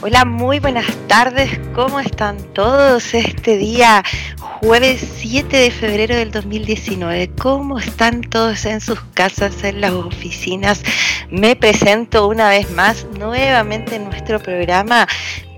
Hola, muy buenas tardes. ¿Cómo están todos este día, jueves 7 de febrero del 2019? ¿Cómo están todos en sus casas, en las oficinas? Me presento una vez más nuevamente en nuestro programa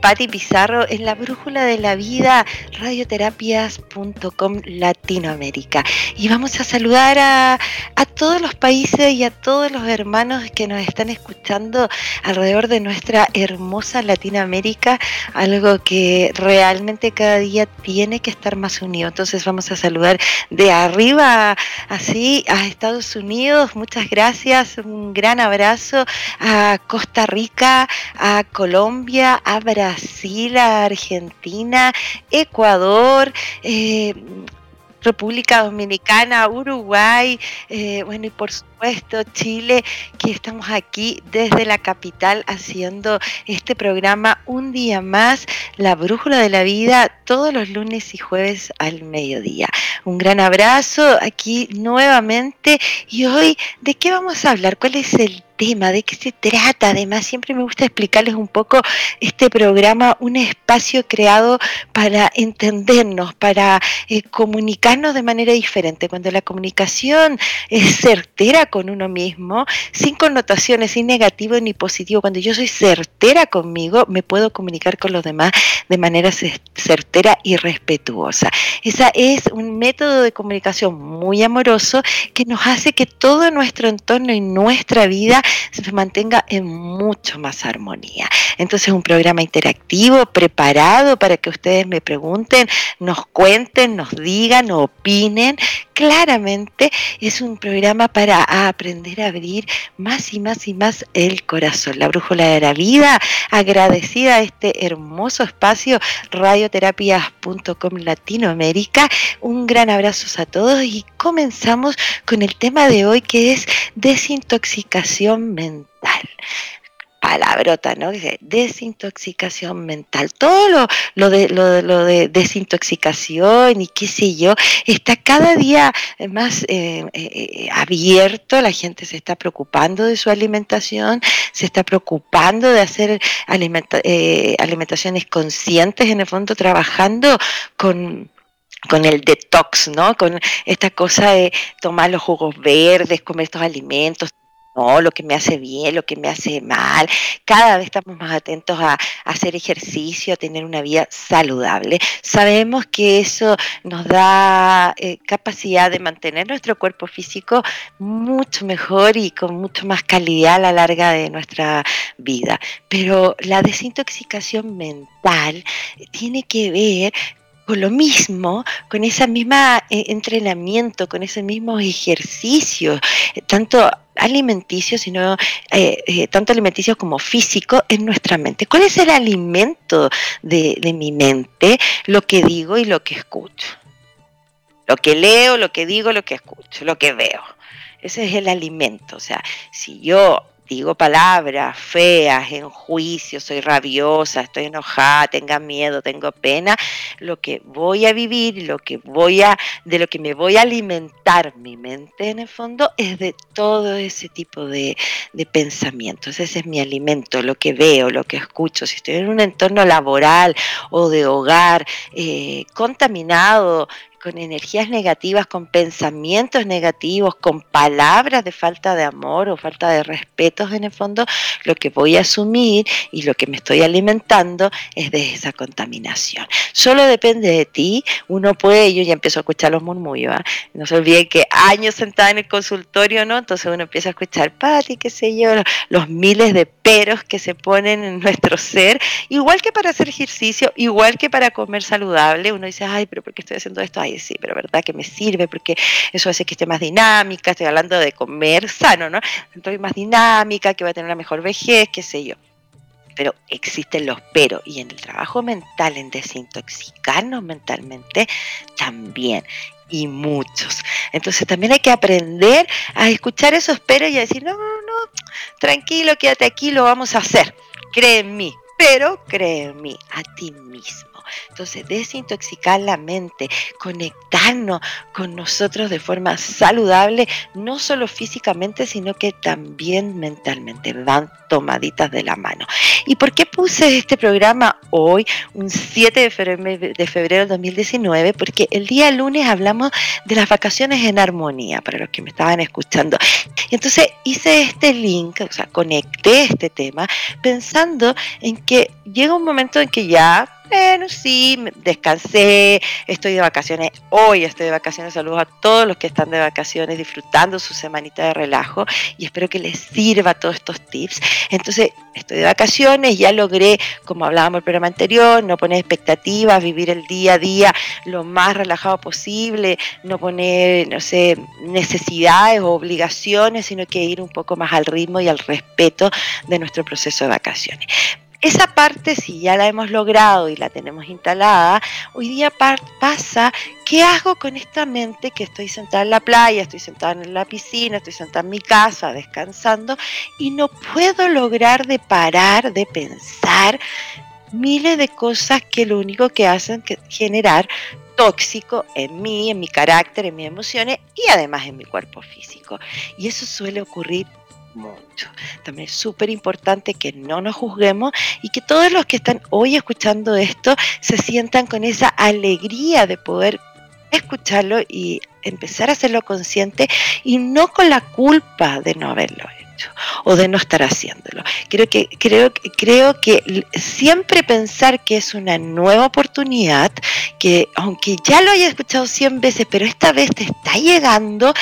Patti Pizarro en la Brújula de la Vida, radioterapias.com Latinoamérica. Y vamos a saludar a, a, todos los países y a todos los hermanos que nos están escuchando alrededor de nuestra hermosa Latinoamérica, algo que realmente cada día tiene que estar más unido. Entonces vamos a saludar de arriba así a Estados Unidos. Muchas gracias, un gran abrazo a Costa Rica, a Colombia, a Brasil Brasil, Argentina, Ecuador, eh, República Dominicana, Uruguay, eh, bueno, y por supuesto Chile, que estamos aquí desde la capital haciendo este programa un día más, La Brújula de la Vida, todos los lunes y jueves al mediodía. Un gran abrazo aquí nuevamente y hoy, ¿de qué vamos a hablar? ¿Cuál es el de qué se trata. Además, siempre me gusta explicarles un poco este programa, un espacio creado para entendernos, para eh, comunicarnos de manera diferente. Cuando la comunicación es certera con uno mismo, sin connotaciones, sin negativo ni positivo, cuando yo soy certera conmigo, me puedo comunicar con los demás de manera certera y respetuosa. Ese es un método de comunicación muy amoroso que nos hace que todo nuestro entorno y nuestra vida se mantenga en mucho más armonía. Entonces un programa interactivo, preparado para que ustedes me pregunten, nos cuenten, nos digan, opinen. Claramente es un programa para aprender a abrir más y más y más el corazón. La brújula de la vida, agradecida a este hermoso espacio, radioterapias.com Latinoamérica. Un gran abrazo a todos y comenzamos con el tema de hoy que es desintoxicación mental palabrota, ¿no? Desintoxicación mental. Todo lo, lo, de, lo, de desintoxicación y qué sé yo, está cada día más eh, eh, abierto, la gente se está preocupando de su alimentación, se está preocupando de hacer eh, alimentaciones conscientes, en el fondo trabajando con con el detox, ¿no? Con esta cosa de tomar los jugos verdes, comer estos alimentos, no, lo que me hace bien, lo que me hace mal. Cada vez estamos más atentos a, hacer ejercicio, a tener una vida saludable. Sabemos que eso nos da eh, capacidad de mantener nuestro cuerpo físico mucho mejor y con mucho más calidad a la larga de nuestra vida. Pero la desintoxicación mental tiene que ver lo mismo, con ese mismo eh, entrenamiento, con ese mismo ejercicio, eh, tanto alimenticio, sino eh, eh, tanto alimenticio como físico en nuestra mente. ¿Cuál es el alimento de mi mente? Lo que digo y lo que escucho. Lo que leo, lo que digo, lo que escucho, lo que veo. Ese es el alimento. O sea, si yo digo palabras feas, en juicio, soy rabiosa, estoy enojada, tenga miedo, tengo pena, lo que voy a vivir, lo que voy a, de lo que me voy a alimentar mi mente en el fondo es de todo ese tipo de, de pensamientos. Ese es mi alimento, lo que veo, lo que escucho. Si estoy en un entorno laboral o de hogar eh, contaminado, con energías negativas, con pensamientos negativos, con palabras de falta de amor o falta de respeto, en el fondo, lo que voy a asumir y lo que me estoy alimentando es de esa contaminación. Solo depende de ti, uno puede, yo ya empiezo a escuchar los murmullos, ¿ah? no se olviden que años sentada en el consultorio, ¿no? Entonces uno empieza a escuchar, Pati, qué sé yo, los miles de peros que se ponen en nuestro ser, igual que para hacer ejercicio, igual que para comer saludable, uno dice, ay, pero ¿por qué estoy haciendo esto? ay, sí, pero verdad que me sirve porque eso hace que esté más dinámica, estoy hablando de comer sano, ¿no? Estoy más dinámica, que va a tener una mejor vejez, qué sé yo pero existen los pero. Y en el trabajo mental, en desintoxicarnos mentalmente, también. Y muchos. Entonces también hay que aprender a escuchar esos pero y a decir, no, no, no, tranquilo, quédate aquí, lo vamos a hacer. Cree en mí, pero cree en mí, a ti mismo. Entonces, desintoxicar la mente, conectarnos con nosotros de forma saludable, no solo físicamente, sino que también mentalmente. Van tomaditas de la mano. ¿Y por qué puse este programa hoy, un 7 de febrero, de febrero del 2019? Porque el día lunes hablamos de las vacaciones en armonía, para los que me estaban escuchando. Entonces hice este link, o sea, conecté este tema pensando en que llega un momento en que ya bueno, sí, descansé, estoy de vacaciones, hoy estoy de vacaciones, saludos a todos los que están de vacaciones disfrutando su semanita de relajo y espero que les sirva todos estos tips. Entonces, estoy de vacaciones, ya logré, como hablábamos en el programa anterior, no poner expectativas, vivir el día a día lo más relajado posible, no poner, no sé, necesidades o obligaciones, sino que ir un poco más al ritmo y al respeto de nuestro proceso de vacaciones. Esa parte, si ya la hemos logrado y la tenemos instalada, hoy día pasa, ¿qué hago con esta mente que estoy sentada en la playa, estoy sentada en la piscina, estoy sentada en mi casa, descansando, y no puedo lograr de parar, de pensar miles de cosas que lo único que hacen es generar tóxico en mí, en mi carácter, en mis emociones y además en mi cuerpo físico. Y eso suele ocurrir mucho. También es súper importante que no nos juzguemos y que todos los que están hoy escuchando esto se sientan con esa alegría de poder escucharlo y empezar a hacerlo consciente y no con la culpa de no haberlo hecho o de no estar haciéndolo. Creo que, creo, creo que siempre pensar que es una nueva oportunidad, que aunque ya lo haya escuchado 100 veces, pero esta vez te está llegando,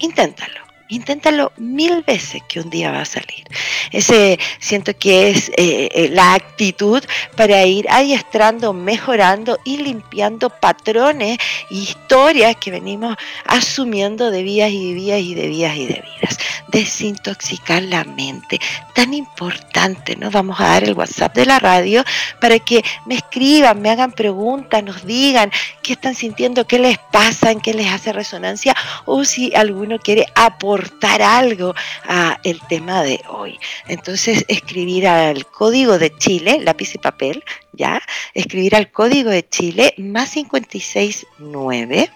inténtalo Inténtalo mil veces que un día va a salir. Ese siento que es eh, eh, la actitud para ir adiestrando, mejorando y limpiando patrones e historias que venimos asumiendo de vías y de vías y de vías y de vidas. Desintoxicar la mente, tan importante, ¿no? Vamos a dar el WhatsApp de la radio para que me escriban, me hagan preguntas, nos digan qué están sintiendo, qué les pasa, qué les hace resonancia o si alguno quiere aportar aportar algo a el tema de hoy. Entonces, escribir al código de Chile, lápiz y papel, ¿ya? Escribir al código de Chile más 569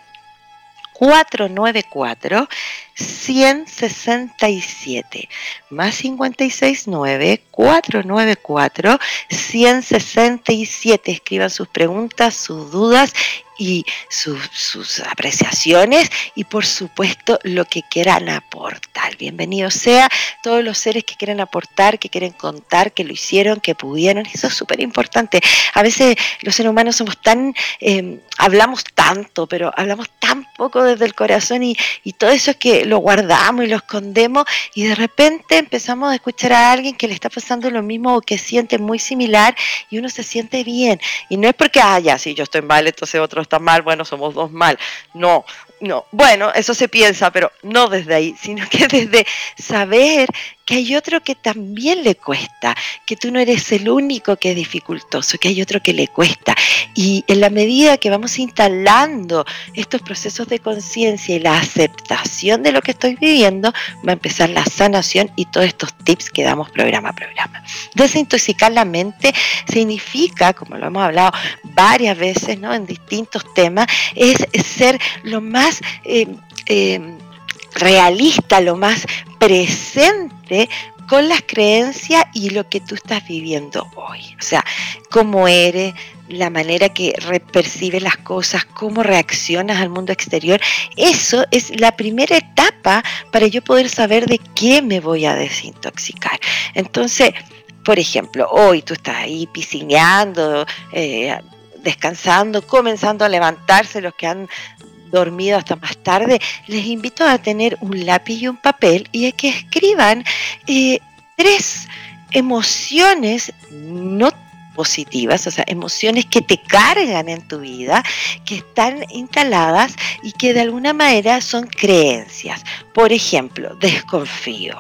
494 167 más 569 494 167 escriban sus preguntas, sus dudas y sus, apreciaciones y por supuesto lo que quieran aportar. Bienvenido sea todos los seres que quieren aportar, que quieren contar, que lo hicieron, que pudieron. Eso es súper importante. A veces los seres humanos somos tan, em, hablamos tanto, pero hablamos tan poco desde el corazón y, y todo eso es que lo guardamos y lo escondemos y de repente empezamos a escuchar a alguien que le está pasando lo mismo o que siente muy similar y uno se siente bien. Y no es porque, ah, ya, si yo estoy mal, entonces otros está mal, bueno, somos dos mal. No, no. Bueno, eso se piensa, pero no desde ahí, sino que desde saber que hay otro que también le cuesta, que tú no eres el único que es dificultoso, que hay otro que le cuesta. Y en la medida que vamos instalando estos procesos de conciencia y la aceptación de lo que estoy viviendo, va a empezar la sanación y todos estos tips que damos programa a programa. Desintoxicar la mente significa, como lo hemos hablado varias veces ¿no? en distintos temas, es ser lo más... Eh, eh, realista, lo más presente con las creencias y lo que tú estás viviendo hoy. O sea, cómo eres, la manera que percibes las cosas, cómo reaccionas al mundo exterior. Eso es la primera etapa para yo poder saber de qué me voy a desintoxicar. Entonces, por ejemplo, hoy tú estás ahí piscineando, eh, descansando, comenzando a levantarse los que han dormido hasta más tarde, les invito a tener un lápiz y un papel y a que escriban eh, tres emociones no positivas, o sea, emociones que te cargan en tu vida, que están instaladas y que de alguna manera son creencias. Por ejemplo, desconfío,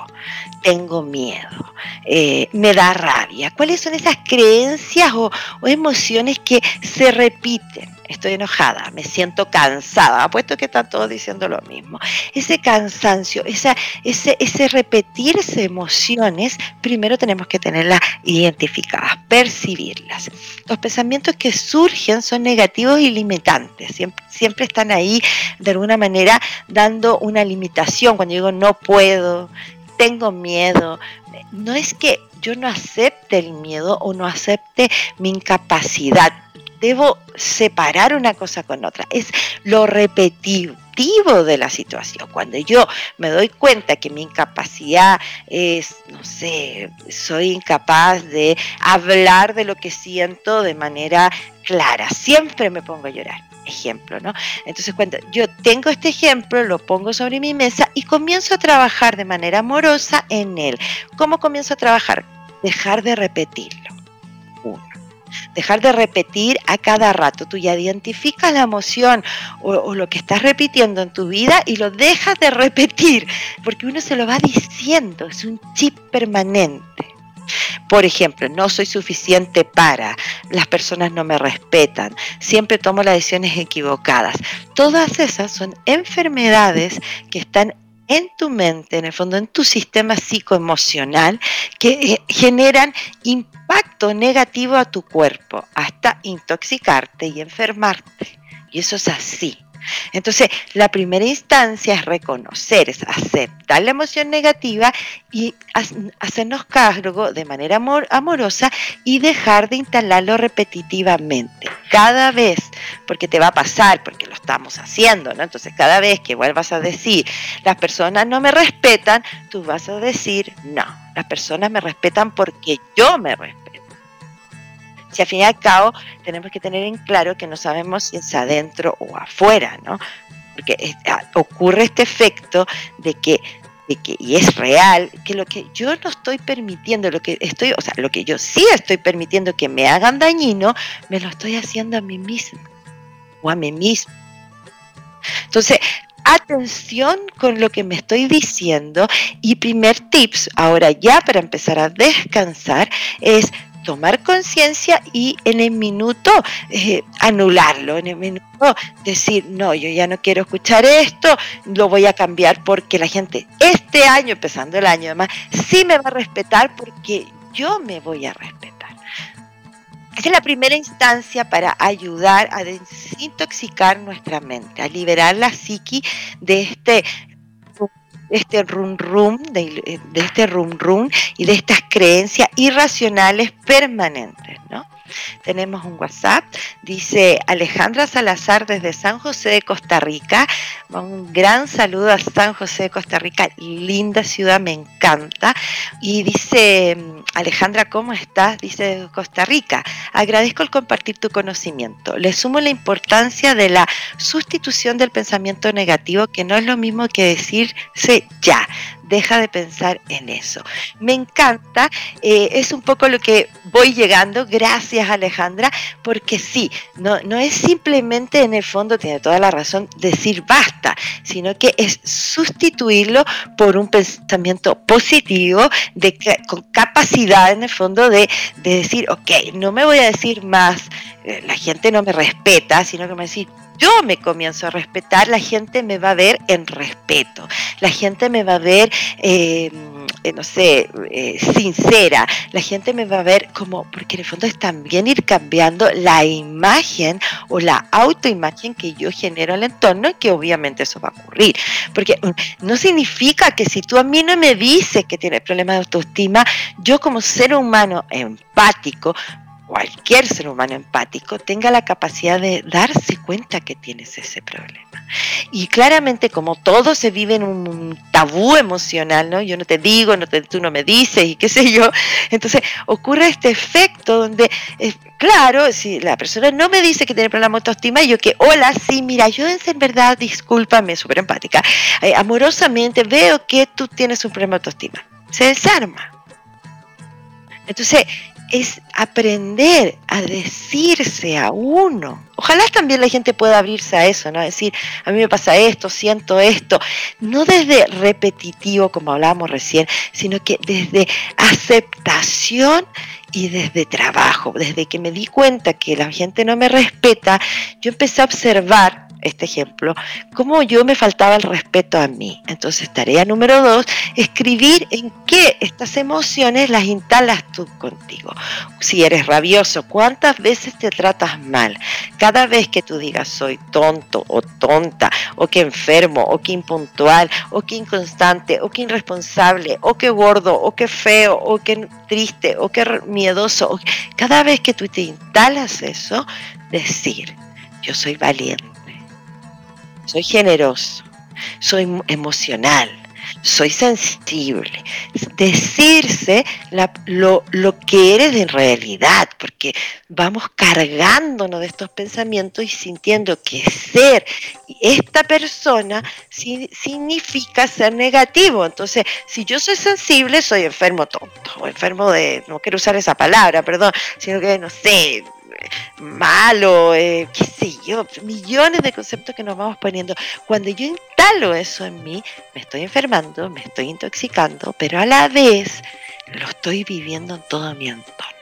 tengo miedo, eh, me da rabia. ¿Cuáles son esas creencias o, emociones que se repiten? Estoy enojada, me siento cansada, apuesto que están todos diciendo lo mismo. Ese cansancio, esa, ese, ese repetirse emociones, primero tenemos que tenerlas identificadas, percibirlas. Los pensamientos que surgen son negativos y limitantes, siempre, siempre están ahí de alguna manera dando una limitación. Cuando digo no puedo, tengo miedo. No es que yo no acepte el miedo o no acepte mi incapacidad. Debo separar una cosa con otra. Es lo repetitivo de la situación. Cuando yo me doy cuenta que mi incapacidad es, no sé, soy incapaz de hablar de lo que siento de manera clara, siempre me pongo a llorar ejemplo, ¿no? Entonces cuando yo tengo este ejemplo, lo pongo sobre mi mesa y comienzo a trabajar de manera amorosa en él. ¿Cómo comienzo a trabajar? Dejar de repetirlo. Dejar de repetir a cada rato. Tú ya identificas la emoción o, o, lo que estás repitiendo en tu vida y lo dejas de repetir, porque uno se lo va diciendo, es un chip permanente. Por ejemplo, no soy suficiente para, las personas no me respetan, siempre tomo las decisiones equivocadas. Todas esas son enfermedades que están en tu mente, en el fondo, en tu sistema psicoemocional, que eh, generan impacto negativo a tu cuerpo, hasta intoxicarte y enfermarte. Y eso es así. Entonces, la primera instancia es reconocer, es aceptar la emoción negativa y hacernos cargo de manera amorosa y dejar de instalarlo repetitivamente. Cada vez, porque te va a pasar, porque lo estamos haciendo, ¿no? Entonces, cada vez que vuelvas a decir, las personas no me respetan, tú vas a decir, no, las personas me respetan porque yo me respeto si al fin y al cabo tenemos que tener en claro que no sabemos si es adentro o afuera, ¿no? Porque ah, ocurre este efecto de que, que, y es real, que lo que yo no estoy permitiendo, lo que estoy, o sea, lo que yo sí estoy permitiendo que me hagan dañino, me lo estoy haciendo a mí mismo o a mí mismo. Entonces, atención con lo que me estoy diciendo y primer tips, ahora ya para empezar a descansar, es tomar conciencia y en el minuto eh, anularlo, en el minuto decir, no, yo ya no quiero escuchar esto, lo voy a cambiar porque la gente este año, empezando el año además, sí me va a respetar porque yo me voy a respetar. Esa es la primera instancia para ayudar a desintoxicar nuestra mente, a liberar la psiqui de este este rum rum, de, de este rum rum y de estas creencias irracionales permanentes, ¿no? Tenemos un WhatsApp, dice Alejandra Salazar desde San José de Costa Rica. Un gran saludo a San José de Costa Rica, linda ciudad, me encanta. Y dice Alejandra, ¿cómo estás? Dice Costa Rica. Agradezco el compartir tu conocimiento. Le sumo la importancia de la sustitución del pensamiento negativo, que no es lo mismo que decirse ya deja de pensar en eso. Me encanta, eh, es un poco lo que voy llegando, gracias Alejandra, porque sí, no, no es simplemente en el fondo, tiene toda la razón, decir basta, sino que es sustituirlo por un pensamiento positivo, de, con capacidad en el fondo de, de decir, ok, no me voy a decir más, eh, la gente no me respeta, sino que me decir, yo me comienzo a respetar, la gente me va a ver en respeto, la gente me va a ver, eh, eh, no sé, sincera, la gente me va a ver como, porque en el fondo es también ir cambiando la imagen o la autoimagen que yo genero al entorno y que obviamente eso va a ocurrir, porque mm, no significa que si tú a mí no me dices que tienes problemas de autoestima, yo como ser humano empático, cualquier ser humano empático tenga la capacidad de darse cuenta que tienes ese problema. Y claramente como todo se vive en un tabú emocional, ¿no? Yo no te digo, tú no me dices y qué sé yo, entonces ocurre este efecto donde, eh, claro, si la persona no me dice que tiene problema de autoestima, yo que, hola, sí, mira, yo en verdad, discúlpame, súper empática, eh, amorosamente veo que tú tienes un problema de autoestima. Se desarma. Entonces, es aprender a decirse a uno. Ojalá también la gente pueda abrirse a eso, ¿no? Decir, a mí me pasa esto, siento esto, no desde repetitivo como hablábamos recién, sino que desde aceptación y desde trabajo, desde que me di cuenta que la gente no me respeta, yo empecé a observar este ejemplo, cómo yo me faltaba el respeto a mí. Entonces, tarea número dos, escribir en qué estas emociones las instalas tú contigo. Si eres rabioso, ¿cuántas veces te tratas mal? Cada vez que tú digas soy tonto o tonta, o que enfermo, o que impuntual, o que inconstante, o que irresponsable, o que gordo, o que feo, o que triste, o que miedoso, cada vez que tú te instalas eso, decir, yo soy valiente soy generoso, soy emocional, soy sensible. Decirse lo, lo, que eres en realidad, porque vamos cargándonos de estos pensamientos y sintiendo que ser esta persona significa ser negativo. Entonces, si yo soy sensible, soy enfermo tonto, o enfermo de, no quiero usar esa palabra, perdón, sino que, no sé, malo, eh, qué sé yo, millones de conceptos que nos vamos poniendo. Cuando yo instalo eso en mí, me estoy enfermando, me estoy intoxicando, pero a la vez lo estoy viviendo en todo mi entorno.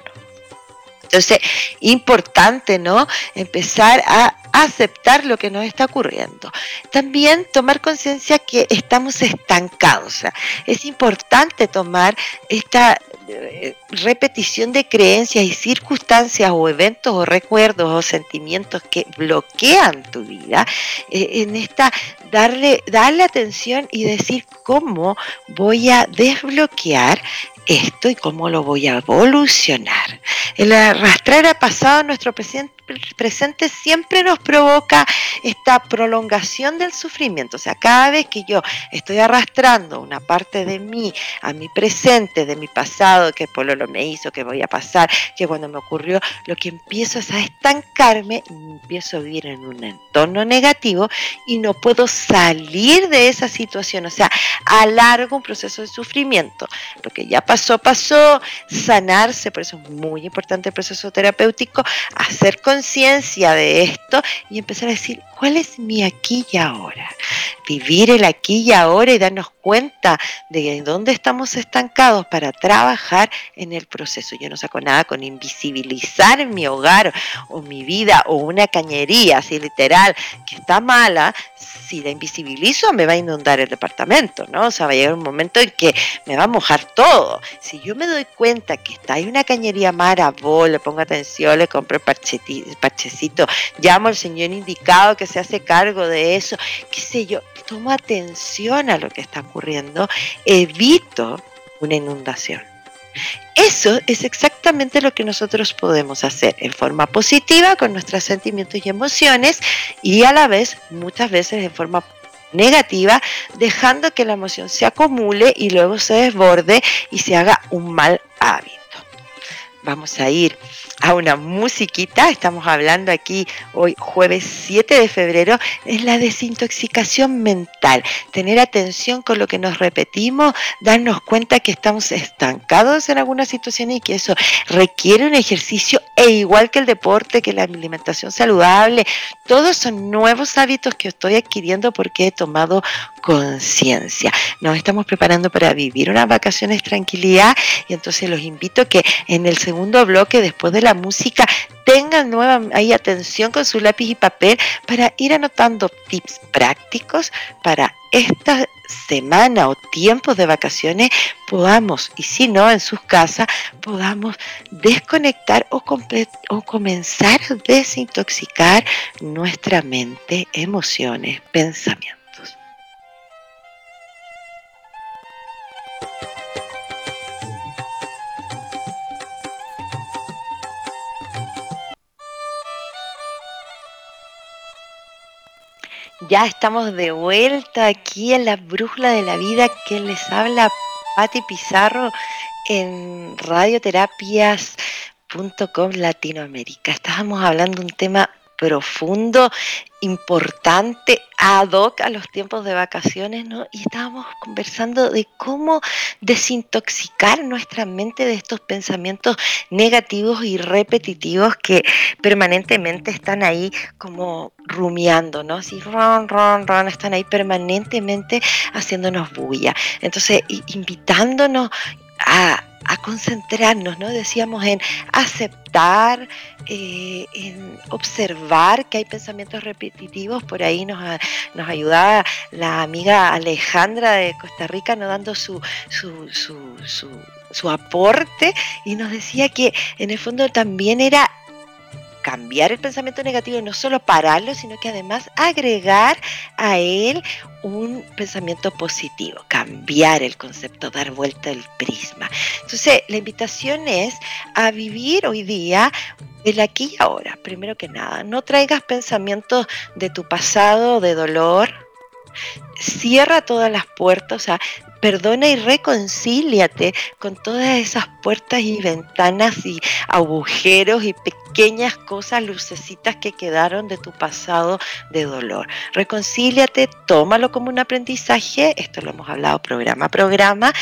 Entonces, importante, ¿no? Empezar a aceptar lo que nos está ocurriendo. También tomar conciencia que estamos estancados. Es importante tomar esta eh, repetición de creencias y circunstancias o eventos o recuerdos o sentimientos que bloquean tu vida, eh, en esta darle, darle atención y decir cómo voy a desbloquear esto y cómo lo voy a evolucionar. El arrastrar a pasado nuestro presente, siempre nos provoca esta prolongación del sufrimiento. O sea, cada vez que yo estoy arrastrando una parte de mí a mi presente, de mi pasado, que por lo me hizo, que voy a pasar, que cuando me ocurrió, lo que empiezo es a estancarme, empiezo a vivir en un entorno negativo y no puedo salir de esa situación. O sea, alargo un proceso de sufrimiento. Lo que ya pasó, pasó, sanarse, por eso es muy importante el proceso terapéutico, hacer con conciencia de esto y empezar a decir, ¿cuál es mi aquí y ahora? Vivir el aquí y ahora y darnos cuenta de dónde estamos estancados para trabajar en el proceso. Yo no saco nada con invisibilizar mi hogar o mi vida o una cañería así literal que está mala, si la invisibilizo me va a inundar el departamento, ¿no? O sea, va a llegar un momento en que me va a mojar todo. Si yo me doy cuenta que está ahí una cañería mala, vos le pongo atención, le compro parchecito, llamo al señor indicado que se hace cargo de eso, qué sé yo, tomo atención a lo que está ocurriendo, evito una inundación. Eso es exactamente lo que nosotros podemos hacer en forma positiva con nuestros sentimientos y emociones y a la vez muchas veces en forma negativa, dejando que la emoción se acumule y luego se desborde y se haga un mal hábito. Vamos a ir a una musiquita. Estamos hablando aquí hoy jueves 7 de febrero. Es la desintoxicación mental. Tener atención con lo que nos repetimos, darnos cuenta que estamos estancados en alguna situación y que eso requiere un ejercicio e igual que el deporte, que la alimentación saludable, todos son nuevos hábitos que estoy adquiriendo porque he tomado conciencia. Nos estamos preparando para vivir unas vacaciones tranquilidad y entonces los invito que en el segundo bloque, después de la música, tengan nueva ahí atención con su lápiz y papel para ir anotando tips prácticos para esta semana o tiempos de vacaciones podamos, y si no, en sus casas, podamos desconectar o, o comenzar a desintoxicar nuestra mente, emociones, pensamientos. Ya estamos de vuelta aquí en la brújula de la vida que les habla Patti Pizarro en radioterapias.com Latinoamérica. Estábamos hablando de un tema profundo, importante, ad hoc a los tiempos de vacaciones, ¿no? Y estábamos conversando de cómo desintoxicar nuestra mente de estos pensamientos negativos y repetitivos que permanentemente están ahí como rumiando, ¿no? Así, ron, ron, ron, están ahí permanentemente haciéndonos bulla. Entonces, invitándonos a, concentrarnos, ¿no? Decíamos en aceptar, eh, en observar que hay pensamientos repetitivos. Por ahí nos, nos ayudaba la amiga Alejandra de Costa Rica, ¿no? Dando su, su, su, su aporte y nos decía que en el fondo también era cambiar el pensamiento negativo, no solo pararlo, sino que además agregar a él un pensamiento positivo, cambiar el concepto, dar vuelta el prisma. Entonces, la invitación es a vivir hoy día el aquí y ahora, primero que nada. No traigas pensamientos de tu pasado, de dolor. Cierra todas las puertas, o sea, perdona y reconcíliate con todas esas puertas y ventanas y agujeros y pequeñas cosas, lucecitas que quedaron de tu pasado de dolor. Reconcíliate, tómalo como un aprendizaje, esto lo hemos hablado programa a programa,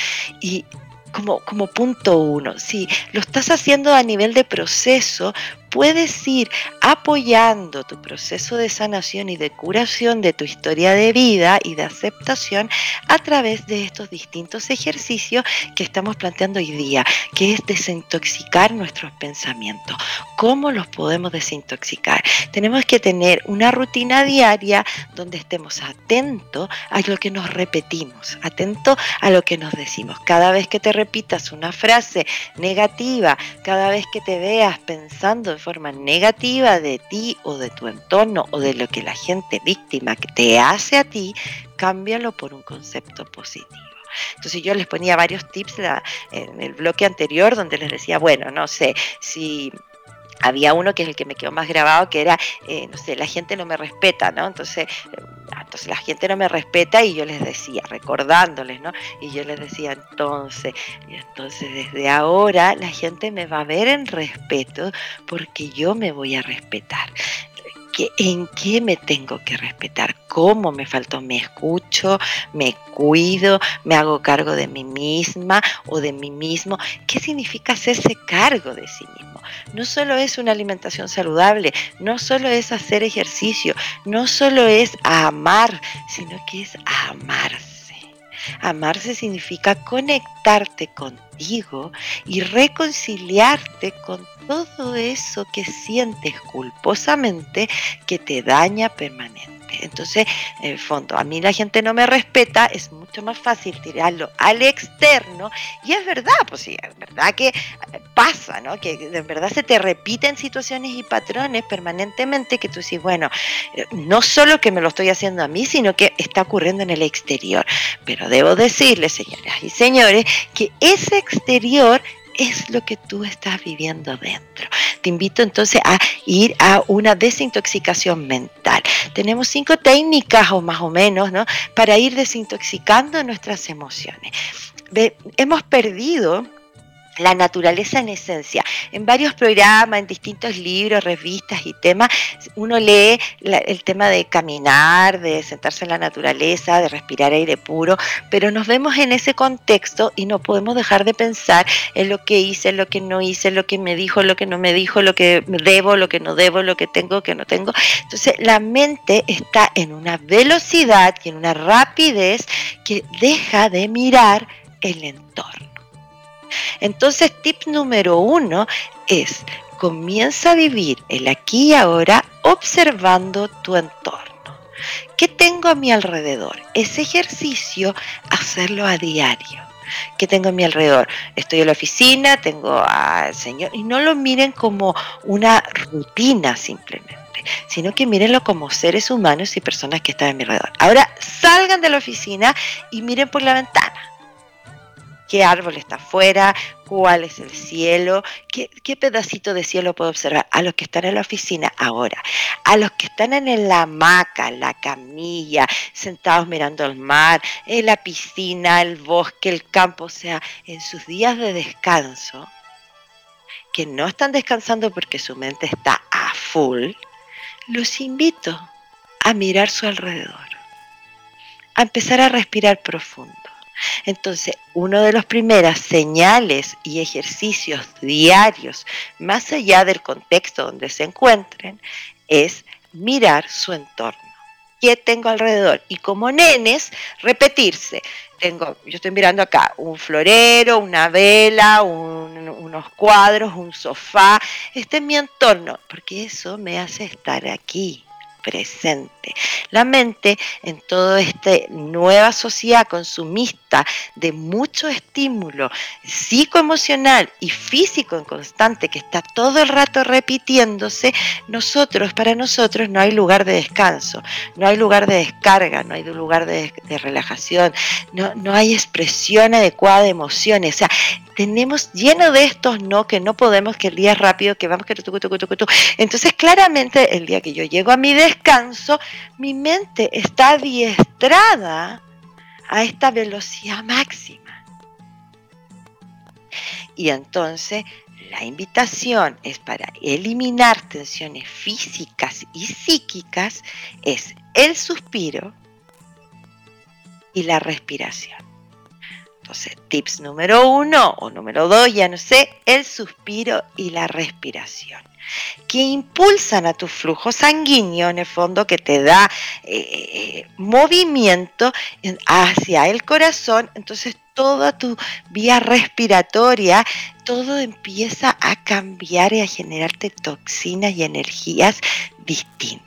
y como, como punto uno, si lo estás haciendo a nivel de proceso, puedes ir apoyando tu proceso de sanación y de curación de tu historia de vida y de aceptación a través de estos distintos ejercicios que estamos planteando hoy día, que es desintoxicar nuestros pensamientos. ¿Cómo los podemos desintoxicar? Tenemos que tener una rutina diaria donde estemos atentos a lo que nos repetimos, atentos a lo que nos decimos. Cada vez que te repitas una frase negativa, cada vez que te veas pensando en forma negativa de ti o de tu entorno o de lo que la gente víctima te hace a ti, cámbialo por un concepto positivo. Entonces yo les ponía varios tips en el bloque anterior donde les decía, bueno, no sé, si había uno que es el que me quedó más grabado, que era, eh, no sé, la gente no me respeta, ¿no? Entonces, entonces la gente no me respeta y yo les decía, recordándoles, ¿no? Y yo les decía, entonces, entonces desde ahora la gente me va a ver en respeto porque yo me voy a respetar en qué me tengo que respetar, cómo me faltó, me escucho, me cuido, me hago cargo de mí misma o de mí mismo. ¿Qué significa hacerse cargo de sí mismo? No solo es una alimentación saludable, no solo es hacer ejercicio, no solo es amar, sino que es amarse. Amarse significa conectarte contigo y reconciliarte con todo eso que sientes culposamente que te daña permanentemente. Entonces, en el fondo, a mí la gente no me respeta, es mucho más fácil tirarlo al externo. Y es verdad, pues sí, es verdad que eh, pasa, ¿no? Que de verdad se te repiten situaciones y patrones permanentemente que tú dices, bueno, eh, no solo que me lo estoy haciendo a mí, sino que está ocurriendo en el exterior. Pero debo decirles, señoras y señores, que ese exterior es lo que tú estás viviendo dentro. Te invito entonces a ir a una desintoxicación mental. Tenemos cinco técnicas o más o menos, ¿no? Para ir desintoxicando nuestras emociones. hemos perdido la naturaleza en esencia. En varios programas, en distintos libros, revistas y temas, uno lee el tema de caminar, de sentarse en la naturaleza, de respirar aire puro, pero nos vemos en ese contexto y no podemos dejar de pensar en lo que hice, lo que no hice, lo que me dijo, lo que no me dijo, lo que debo, lo que no debo, lo que tengo, que no tengo. Entonces la mente está en una velocidad y en una rapidez que deja de mirar el entorno. Entonces, tip número uno es comienza a vivir el aquí y ahora observando tu entorno. ¿Qué tengo a mi alrededor? Ese ejercicio, hacerlo a diario. ¿Qué tengo a mi alrededor? Estoy en la oficina, tengo al Señor, y no lo miren como una rutina simplemente sino que mírenlo como seres humanos y personas que están a mi alrededor. Ahora salgan de la oficina y miren por la ventana qué árbol está afuera, cuál es el cielo, qué, pedacito de cielo puedo observar. A los que están en la oficina ahora, a los que están en la hamaca, la camilla, sentados mirando el mar, en la piscina, el bosque, el campo, o sea, en sus días de descanso, que no están descansando porque su mente está a full, los invito a mirar su alrededor, a empezar a respirar profundo. Entonces, una de las primeras señales y ejercicios diarios, más allá del contexto donde se encuentren, es mirar su entorno. ¿Qué tengo alrededor? Y como nenes, repetirse. Tengo, yo estoy mirando acá, un florero, una vela, unos cuadros, un sofá. Este es mi entorno, porque eso me hace estar aquí presente. La mente en toda esta nueva sociedad consumista de mucho estímulo psicoemocional y físico en constante que está todo el rato repitiéndose, nosotros, para nosotros no hay lugar de descanso, no hay lugar de descarga, no hay lugar de, relajación, no, no hay expresión adecuada de emociones. Tenemos lleno de estos no, que no podemos, que el día es rápido, que vamos, que tu, tu, tu, Entonces, claramente, el día que yo llego a mi descanso, mi mente está adiestrada a esta velocidad máxima. Y entonces, la invitación es para eliminar tensiones físicas y psíquicas, es el suspiro y la respiración. Entonces, tips número uno o número dos, ya no sé, el suspiro y la respiración, que impulsan a tu flujo sanguíneo en el fondo, que te da eh, eh, movimiento hacia el corazón. Entonces, toda tu vía respiratoria, todo empieza a cambiar y a generarte toxinas y energías distintas,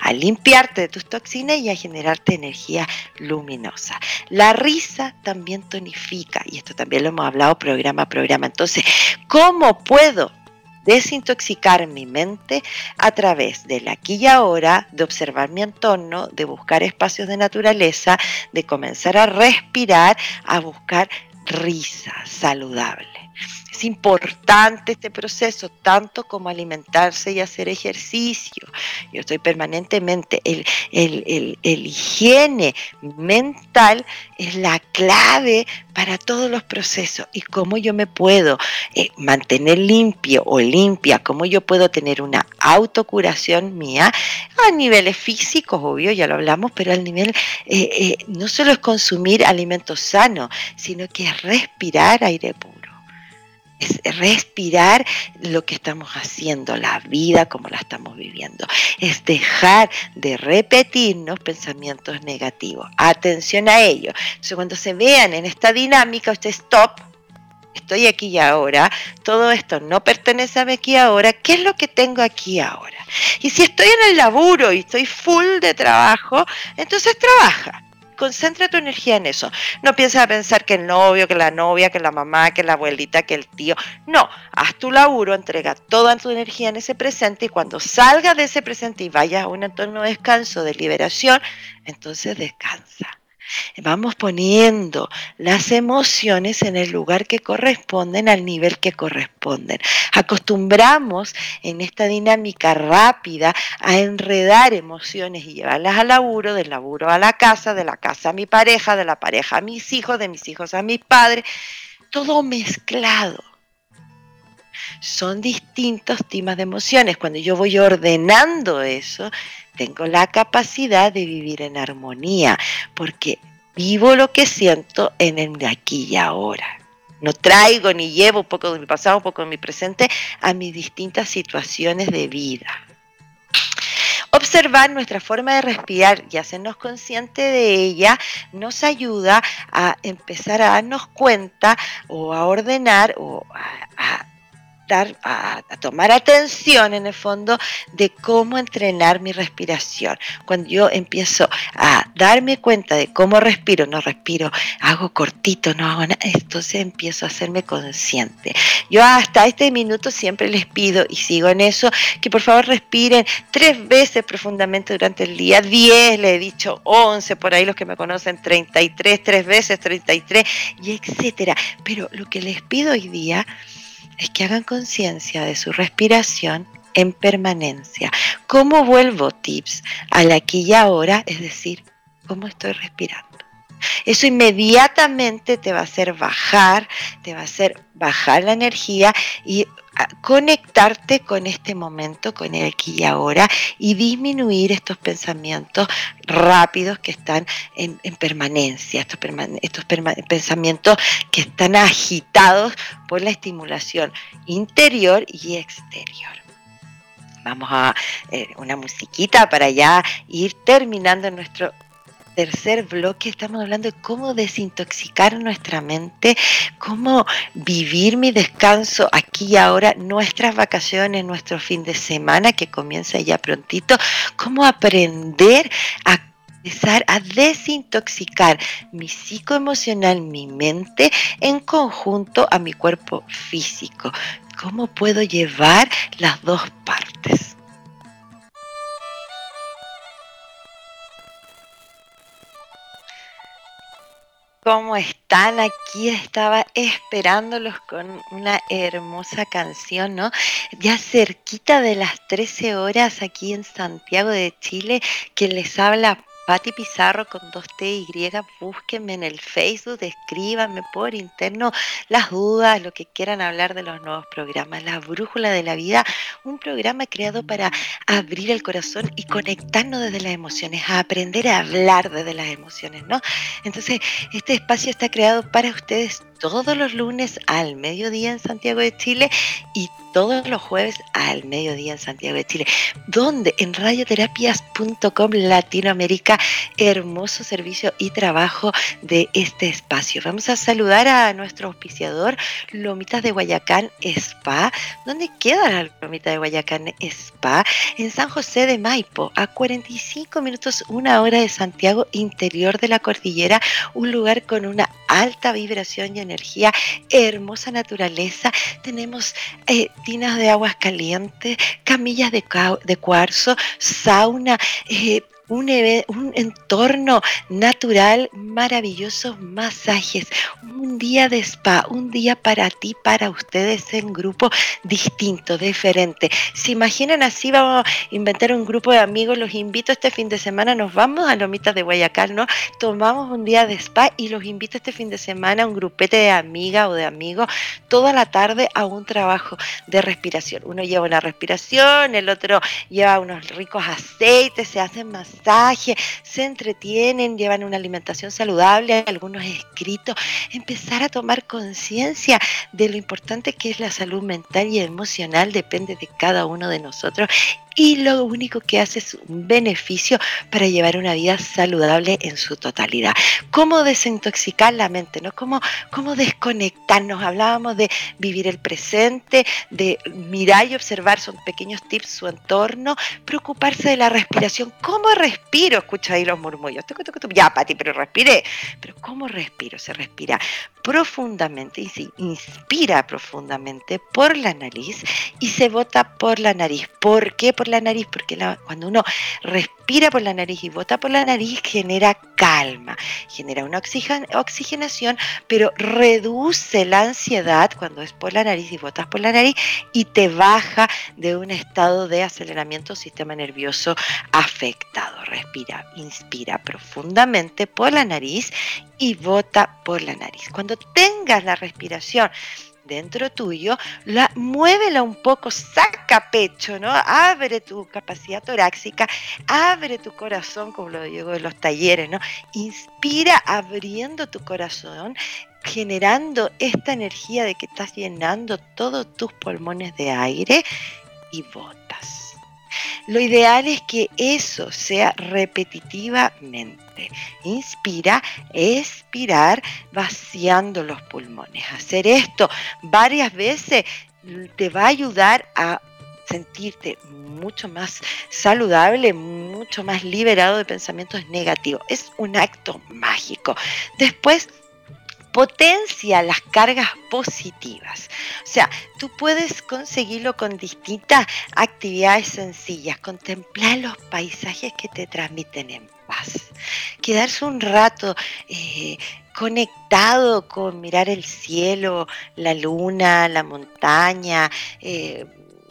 a limpiarte de tus toxinas y a generarte energía luminosa. La risa también tonifica, y esto también lo hemos hablado programa a programa. Entonces, ¿cómo puedo desintoxicar mi mente a través del aquí y ahora, de observar mi entorno, de buscar espacios de naturaleza, de comenzar a respirar, a buscar risa saludable. Es importante este proceso, tanto como alimentarse y hacer ejercicio. Yo estoy permanentemente, el, el, higiene mental es la clave para todos los procesos y cómo yo me puedo eh, mantener limpio o limpia, cómo yo puedo tener una autocuración mía a niveles físicos, obvio, ya lo hablamos, pero al nivel eh, eh, no solo es consumir alimentos sanos, sino que es respirar aire puro es respirar lo que estamos haciendo, la vida como la estamos viviendo. Es dejar de repetirnos pensamientos negativos. Atención a ello. Cuando se vean en esta dinámica, usted stop. Estoy aquí y ahora, todo esto no pertenece a mí aquí ahora, ¿qué es lo que tengo aquí ahora? Y si estoy en el laburo y estoy full de trabajo, entonces trabaja concentra tu energía en eso. No pienses a pensar que el novio, que la novia, que la mamá, que la abuelita, que el tío. No, haz tu laburo, entrega toda tu energía en ese presente y cuando salgas de ese presente y vayas a un entorno de descanso, de liberación, entonces descansa. Vamos poniendo las emociones en el lugar que corresponden, al nivel que corresponden. Acostumbramos en esta dinámica rápida a enredar emociones y llevarlas al laburo, del laburo a la casa, de la casa a mi pareja, de la pareja a mis hijos, de mis hijos a mis padres, todo mezclado son distintos temas de emociones. Cuando yo voy ordenando eso, tengo la capacidad de vivir en armonía, porque vivo lo que siento en el aquí y ahora. No traigo ni llevo un poco de mi pasado, un poco de mi presente a mis distintas situaciones de vida. Observar nuestra forma de respirar y hacernos consciente de ella nos ayuda a empezar a darnos cuenta o a ordenar o a, a, tomar atención en el fondo de cómo entrenar mi respiración. Cuando yo empiezo a darme cuenta de cómo respiro, no respiro, hago cortito, no hago nada, entonces empiezo a hacerme consciente. Yo hasta este minuto siempre les pido y sigo en eso, que por favor respiren tres veces profundamente durante el día, diez, le he dicho once, por ahí los que me conocen, 33, tres veces, 33, y etcétera. Pero lo que les pido hoy día es que hagan conciencia de su respiración en permanencia. ¿Cómo vuelvo tips al aquí y ahora? Es decir, ¿cómo estoy respirando? Eso inmediatamente te va a hacer bajar, te va a hacer bajar la energía y conectarte con este momento, con el aquí y ahora, y disminuir estos pensamientos rápidos que están en, permanencia, estos, pensamientos que están agitados por la estimulación interior y exterior. Vamos a eh, una musiquita para ya ir terminando nuestro tercer bloque estamos hablando de cómo desintoxicar nuestra mente, cómo vivir mi descanso aquí y ahora, nuestras vacaciones, nuestro fin de semana que comienza ya prontito, cómo aprender a empezar a desintoxicar mi psicoemocional, mi mente, en conjunto a mi cuerpo físico. ¿Cómo puedo llevar las dos partes? ¿Cómo están? Aquí estaba esperándolos con una hermosa canción, ¿no? Ya cerquita de las 13 horas aquí en Santiago de Chile, que les habla Pati Pizarro con dos T y, búsquenme en el Facebook, escríbanme por interno las dudas, lo que quieran hablar de los nuevos programas. La Brújula de la Vida, un programa creado para abrir el corazón y conectarnos desde las emociones, aprender a hablar desde las emociones, ¿no? Entonces, este espacio está creado para ustedes todos los lunes al mediodía en Santiago de Chile y todos los jueves al mediodía en Santiago de Chile, donde en radioterapias.com Latinoamérica, hermoso servicio y trabajo de este espacio. Vamos a saludar a nuestro auspiciador, Lomitas de Guayacán Spa. ¿Dónde queda la Lomita de Guayacán Spa? En San José de Maipo, a 45 minutos, una hora de Santiago, interior de la cordillera, un lugar con una alta vibración y energía, hermosa naturaleza. Tenemos eh, tinas de aguas calientes, camillas de, de cuarzo, sauna. Eh, un, entorno natural maravilloso, masajes, un día de spa, un día para ti, para ustedes en grupo distinto, diferente. ¿Se imaginan así? Vamos a inventar un grupo de amigos, los invito este fin de semana, nos vamos a Lomitas de Guayacal, ¿no? Tomamos un día de spa y los invito este fin de semana a un grupete de amigas o de amigos toda la tarde a un trabajo de respiración. Uno lleva una respiración, el otro lleva unos ricos aceites, se hacen se entretienen, llevan una alimentación saludable, algunos escritos, empezar a tomar conciencia de lo importante que es la salud mental y emocional, depende de cada uno de nosotros y lo único que hace es un beneficio para llevar una vida saludable en su totalidad. ¿Cómo desintoxicar la mente? ¿no? ¿Cómo, cómo desconectarnos? Hablábamos de vivir el presente, de mirar y observar, son pequeños tips, su entorno, preocuparse de la respiración. ¿Cómo respiro? Escucha ahí los murmullos. Ya, Pati, pero respiré. Pero ¿cómo respiro? Se respira profundamente y se inspira profundamente por la nariz y se bota por la nariz. ¿Por qué por la nariz? Porque cuando uno respira por la nariz y bota por la nariz genera calma, genera una oxigenación, pero reduce la ansiedad cuando es por la nariz y botas por la nariz y te baja de un estado de aceleramiento sistema nervioso afectado. Respira, inspira profundamente por la nariz y bota por la nariz. Cuando tengas la respiración dentro tuyo, la, muévela un poco, saca pecho, ¿no? Abre tu capacidad torácica, abre tu corazón, como lo digo en los talleres, ¿no? Inspira abriendo tu corazón, generando esta energía de que estás llenando todos tus pulmones de aire y botas. Lo ideal es que eso sea repetitivamente. Inspira, expirar, vaciando los pulmones. Hacer esto varias veces te va a ayudar a sentirte mucho más saludable, mucho más liberado de pensamientos negativos. Es un acto mágico. Después, potencia las cargas positivas. O sea, tú puedes conseguirlo con distintas actividades sencillas, contemplar los paisajes que te transmiten en paz, quedarse un rato eh, conectado con mirar el cielo, la luna, la montaña. Eh,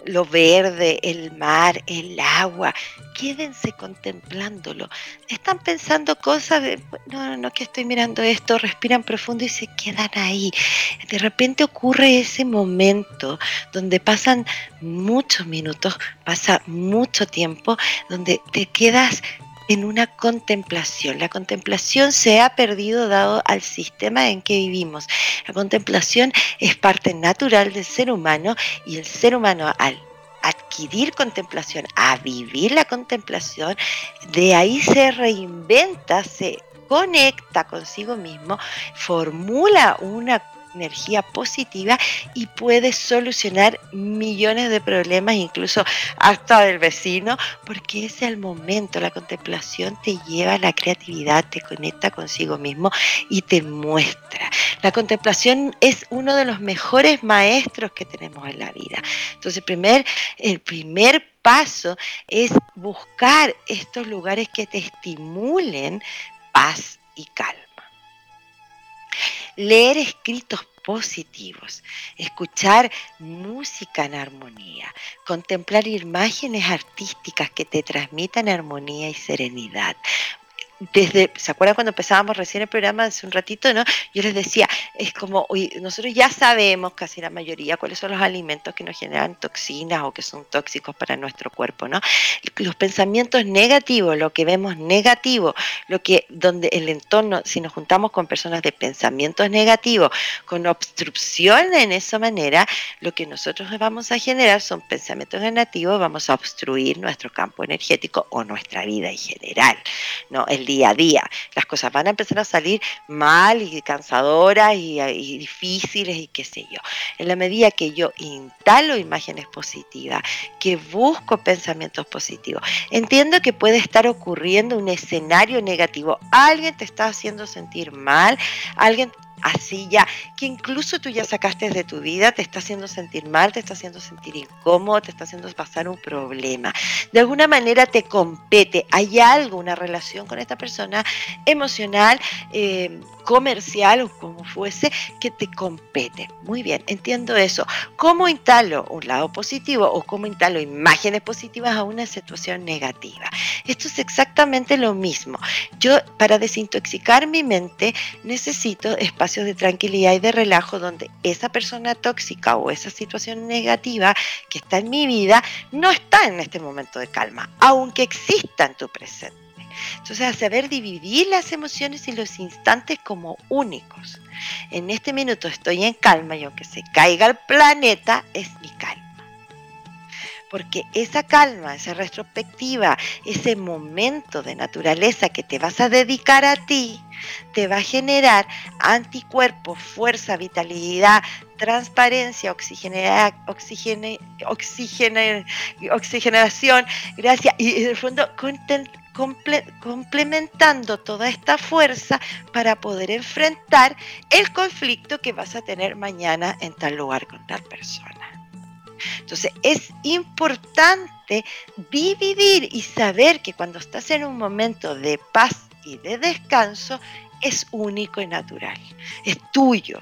lo verde, el mar, el agua. Quédense contemplándolo. Están pensando cosas de, no, no, que estoy mirando esto, respiran profundo y se quedan ahí. De repente ocurre ese momento donde pasan muchos minutos, pasa mucho tiempo, donde te quedas en una contemplación. La contemplación se ha perdido dado al sistema en que vivimos. La contemplación es parte natural del ser humano y el ser humano al adquirir contemplación, a vivir la contemplación, de ahí se reinventa, se conecta consigo mismo, formula una energía positiva y puedes solucionar millones de problemas, incluso hasta del vecino, porque es el momento, la contemplación te lleva a la creatividad, te conecta consigo mismo y te muestra. La contemplación es uno de los mejores maestros que tenemos en la vida. Entonces, primer, el primer paso es buscar estos lugares que te estimulen paz y calma leer escritos positivos, escuchar música en armonía, contemplar imágenes artísticas que te transmitan armonía y serenidad, desde, ¿se acuerdan cuando empezábamos recién el programa hace un ratito, no? Yo les decía, es como, nosotros ya sabemos, casi la mayoría, cuáles son los alimentos que nos generan toxinas o que son tóxicos para nuestro cuerpo, ¿no? Los pensamientos negativos, lo que vemos negativo, lo que, donde el entorno, si nos juntamos con personas de pensamientos negativos, con obstrucción en esa manera, lo que nosotros vamos a generar son pensamientos negativos, vamos a obstruir nuestro campo energético o nuestra vida en general, ¿no? Día a día. Las cosas van a empezar a salir mal y cansadoras y, difíciles y qué sé yo. En la medida que yo instalo imágenes positivas, que busco pensamientos positivos, entiendo que puede estar ocurriendo un escenario negativo. Alguien te está haciendo sentir mal, alguien así ya, que incluso tú ya sacaste de tu vida, te está haciendo sentir mal, te está haciendo sentir incómodo, te está haciendo pasar un problema. De alguna manera te compete, hay algo, una relación con esta persona emocional, eh, comercial o como fuese, que te compete. Muy bien, entiendo eso. ¿Cómo instalo un lado positivo o cómo instalo imágenes positivas a una situación negativa? Esto es exactamente lo mismo. Yo para desintoxicar mi mente necesito espacios de tranquilidad y de relajo donde esa persona tóxica o esa situación negativa que está en mi vida no está en este momento de calma, aunque exista en tu presente. Entonces, a saber dividir las emociones y los instantes como únicos. En este minuto estoy en calma y aunque se caiga el planeta, es mi calma. Porque esa calma, esa retrospectiva, ese momento de naturaleza que te vas a dedicar a ti, te va a generar anticuerpos, fuerza, vitalidad, transparencia, oxigenación, gracias, y en el fondo complementando toda esta fuerza para poder enfrentar el conflicto que vas a tener mañana en tal lugar con tal persona. Entonces es importante dividir y saber que cuando estás en un momento de paz y de descanso es único y natural, es tuyo.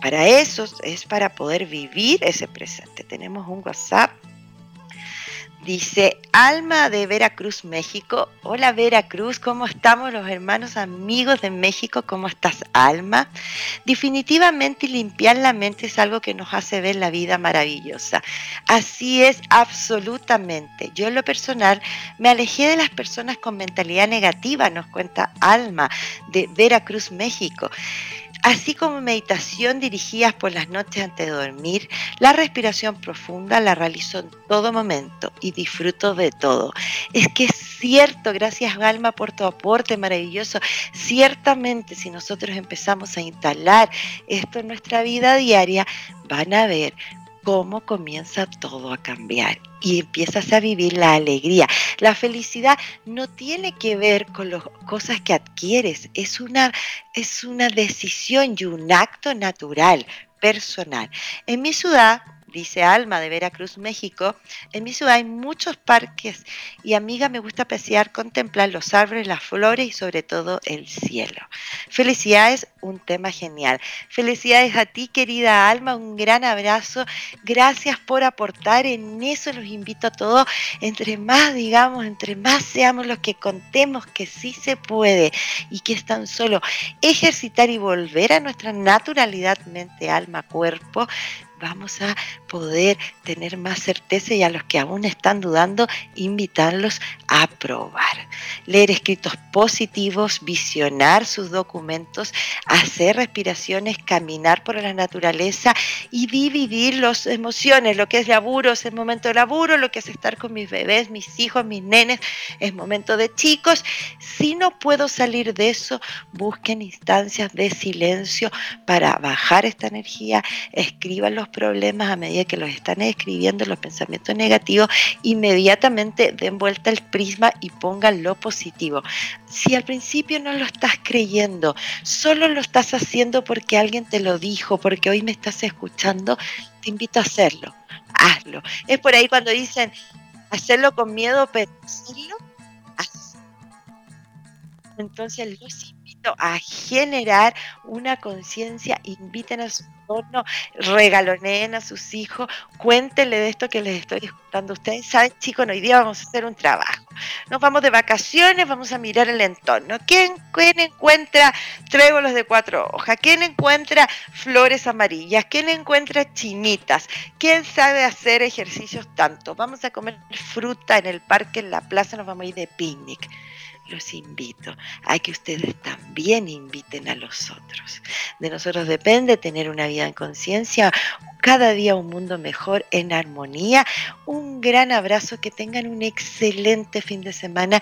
Para eso es para poder vivir ese presente. Tenemos un WhatsApp Dice Alma de Veracruz, México. Hola Veracruz, ¿cómo estamos los hermanos amigos de México? ¿Cómo estás Alma? Definitivamente limpiar la mente es algo que nos hace ver la vida maravillosa. Así es, absolutamente. Yo en lo personal me alejé de las personas con mentalidad negativa, nos cuenta Alma de Veracruz, México. Así como meditación dirigidas por las noches antes de dormir, la respiración profunda la realizo en todo momento y disfruto de todo. Es que es cierto, gracias Alma por tu aporte maravilloso. Ciertamente si nosotros empezamos a instalar esto en nuestra vida diaria, van a ver cómo comienza todo a cambiar y empiezas a vivir la alegría. La felicidad no tiene que ver con las cosas que adquieres, es una, es una decisión y un acto natural, personal. En mi ciudad, dice Alma de Veracruz, México, en mi ciudad hay muchos parques y amiga me gusta apreciar, contemplar los árboles, las flores y sobre todo el cielo. Felicidades, un tema genial. Felicidades a ti, querida Alma, un gran abrazo. Gracias por aportar, en eso los invito a todos. Entre más digamos, entre más seamos los que contemos que sí se puede y que es tan solo ejercitar y volver a nuestra naturalidad mente, alma, cuerpo, vamos a poder tener más certeza y a los que aún están dudando, invitarlos a probar. Leer escritos positivos, visionar sus documentos, hacer respiraciones, caminar por la naturaleza y dividir las emociones, lo que es laburo es el momento de laburo, lo que es estar con mis bebés, mis hijos, mis nenes, es momento de chicos. Si no puedo salir de eso, busquen instancias de silencio para bajar esta energía, escriban los problemas a medida que los están escribiendo, los pensamientos negativos, inmediatamente den vuelta el prisma y pongan lo positivo. Si al principio no lo estás creyendo, solo lo estás haciendo porque alguien te lo dijo, porque hoy me estás escuchando, te invito a hacerlo. Hazlo. Es por ahí cuando dicen hacerlo con miedo, pero hacerlo, Entonces los a generar una conciencia, inviten a su entorno, regaloneen a sus hijos, cuéntenle de esto que les estoy escuchando. Ustedes saben, chicos, hoy día vamos a hacer un trabajo. Nos vamos de vacaciones, vamos a mirar el entorno. ¿Quién, quién encuentra trébolos de cuatro hojas? ¿Quién encuentra flores amarillas? ¿Quién encuentra chinitas? ¿Quién sabe hacer ejercicios tanto? Vamos a comer fruta en el parque, en la plaza, nos vamos a ir de picnic los invito a que ustedes también inviten a los otros. De nosotros depende tener una vida en conciencia, cada día un mundo mejor en armonía. Un gran abrazo, que tengan un excelente fin de semana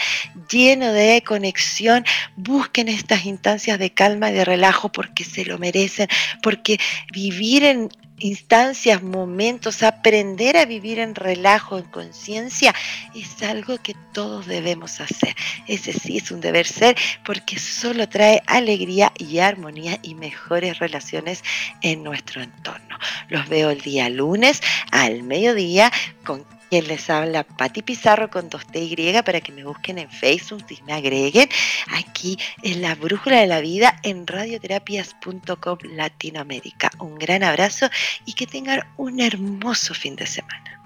lleno de conexión. Busquen estas instancias de calma y de relajo porque se lo merecen, porque vivir en instancias, momentos, aprender a vivir en relajo, en conciencia, es algo que todos debemos hacer. Ese sí es un deber ser porque solo trae alegría y armonía y mejores relaciones en nuestro entorno. Los veo el día lunes al mediodía con quien les habla Patti Pizarro con 2T para que me busquen en Facebook y me agreguen aquí en la Brújula de la Vida en radioterapias.com Latinoamérica. Un gran abrazo y que tengan un hermoso fin de semana.